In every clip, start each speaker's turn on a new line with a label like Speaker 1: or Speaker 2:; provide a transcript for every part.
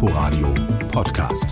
Speaker 1: Inforadio Podcast.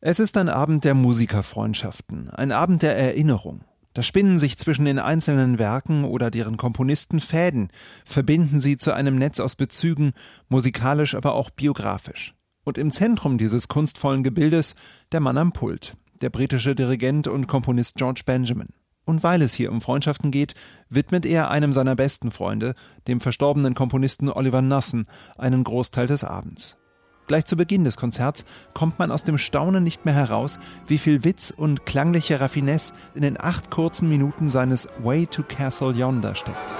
Speaker 2: Es ist ein Abend der Musikerfreundschaften, ein Abend der Erinnerung. Da spinnen sich zwischen den einzelnen Werken oder deren Komponisten Fäden, verbinden sie zu einem Netz aus Bezügen, musikalisch, aber auch biografisch. Und im Zentrum dieses kunstvollen Gebildes der Mann am Pult, der britische Dirigent und Komponist George Benjamin. Und weil es hier um Freundschaften geht, widmet er einem seiner besten Freunde, dem verstorbenen Komponisten Oliver Nassen, einen Großteil des Abends. Gleich zu Beginn des Konzerts kommt man aus dem Staunen nicht mehr heraus, wie viel Witz und klangliche Raffinesse in den acht kurzen Minuten seines Way to Castle Yonder steckt.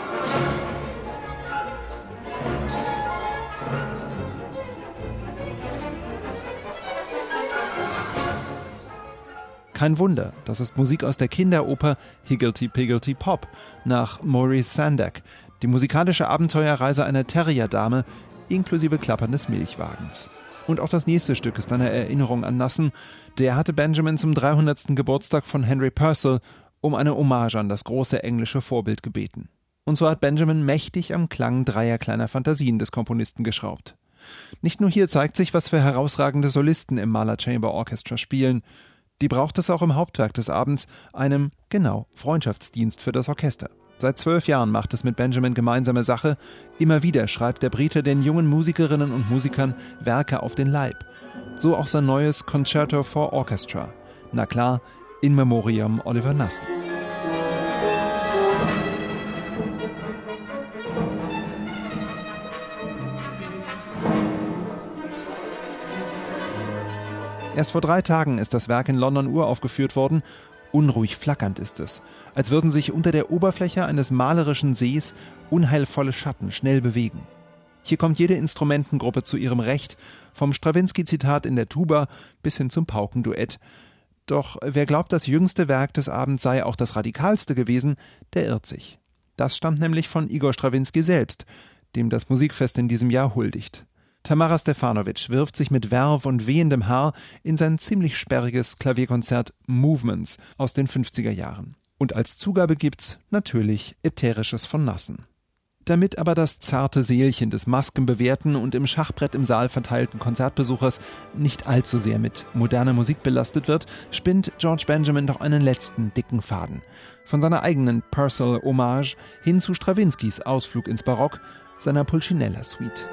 Speaker 2: Kein Wunder, das ist Musik aus der Kinderoper Higglety Pigglety Pop nach Maurice Sandak, die musikalische Abenteuerreise einer Terrierdame inklusive klapperndes Milchwagens. Und auch das nächste Stück ist eine Erinnerung an Nassen. Der hatte Benjamin zum 300. Geburtstag von Henry Purcell um eine Hommage an das große englische Vorbild gebeten. Und so hat Benjamin mächtig am Klang dreier kleiner Fantasien des Komponisten geschraubt. Nicht nur hier zeigt sich, was für herausragende Solisten im Mahler Chamber Orchestra spielen, die braucht es auch im Hauptwerk des Abends, einem, genau, Freundschaftsdienst für das Orchester. Seit zwölf Jahren macht es mit Benjamin gemeinsame Sache. Immer wieder schreibt der Brite den jungen Musikerinnen und Musikern Werke auf den Leib. So auch sein neues Concerto for Orchestra. Na klar, in Memoriam Oliver Nassen. Erst vor drei Tagen ist das Werk in London uraufgeführt worden. Unruhig flackernd ist es, als würden sich unter der Oberfläche eines malerischen Sees unheilvolle Schatten schnell bewegen. Hier kommt jede Instrumentengruppe zu ihrem Recht, vom Strawinski-Zitat in der Tuba bis hin zum Paukenduett. Doch wer glaubt, das jüngste Werk des Abends sei auch das radikalste gewesen, der irrt sich. Das stammt nämlich von Igor Strawinski selbst, dem das Musikfest in diesem Jahr huldigt. Tamara Stefanovic wirft sich mit Werf und wehendem Haar in sein ziemlich sperriges Klavierkonzert Movements aus den 50er Jahren. Und als Zugabe gibt's natürlich Ätherisches von Nassen. Damit aber das zarte Seelchen des maskenbewehrten und im Schachbrett im Saal verteilten Konzertbesuchers nicht allzu sehr mit moderner Musik belastet wird, spinnt George Benjamin doch einen letzten dicken Faden. Von seiner eigenen Purcell Hommage hin zu Strawinskys Ausflug ins Barock, seiner Pulcinella Suite.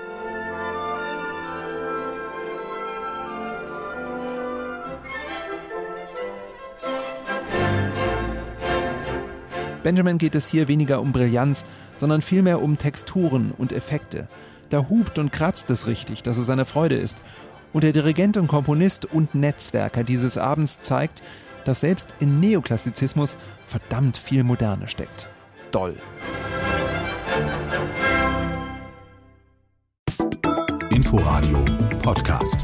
Speaker 2: Benjamin geht es hier weniger um Brillanz, sondern vielmehr um Texturen und Effekte. Da hupt und kratzt es richtig, dass es seine Freude ist. Und der Dirigent und Komponist und Netzwerker dieses Abends zeigt, dass selbst in Neoklassizismus verdammt viel Moderne steckt. Doll.
Speaker 1: Inforadio Podcast.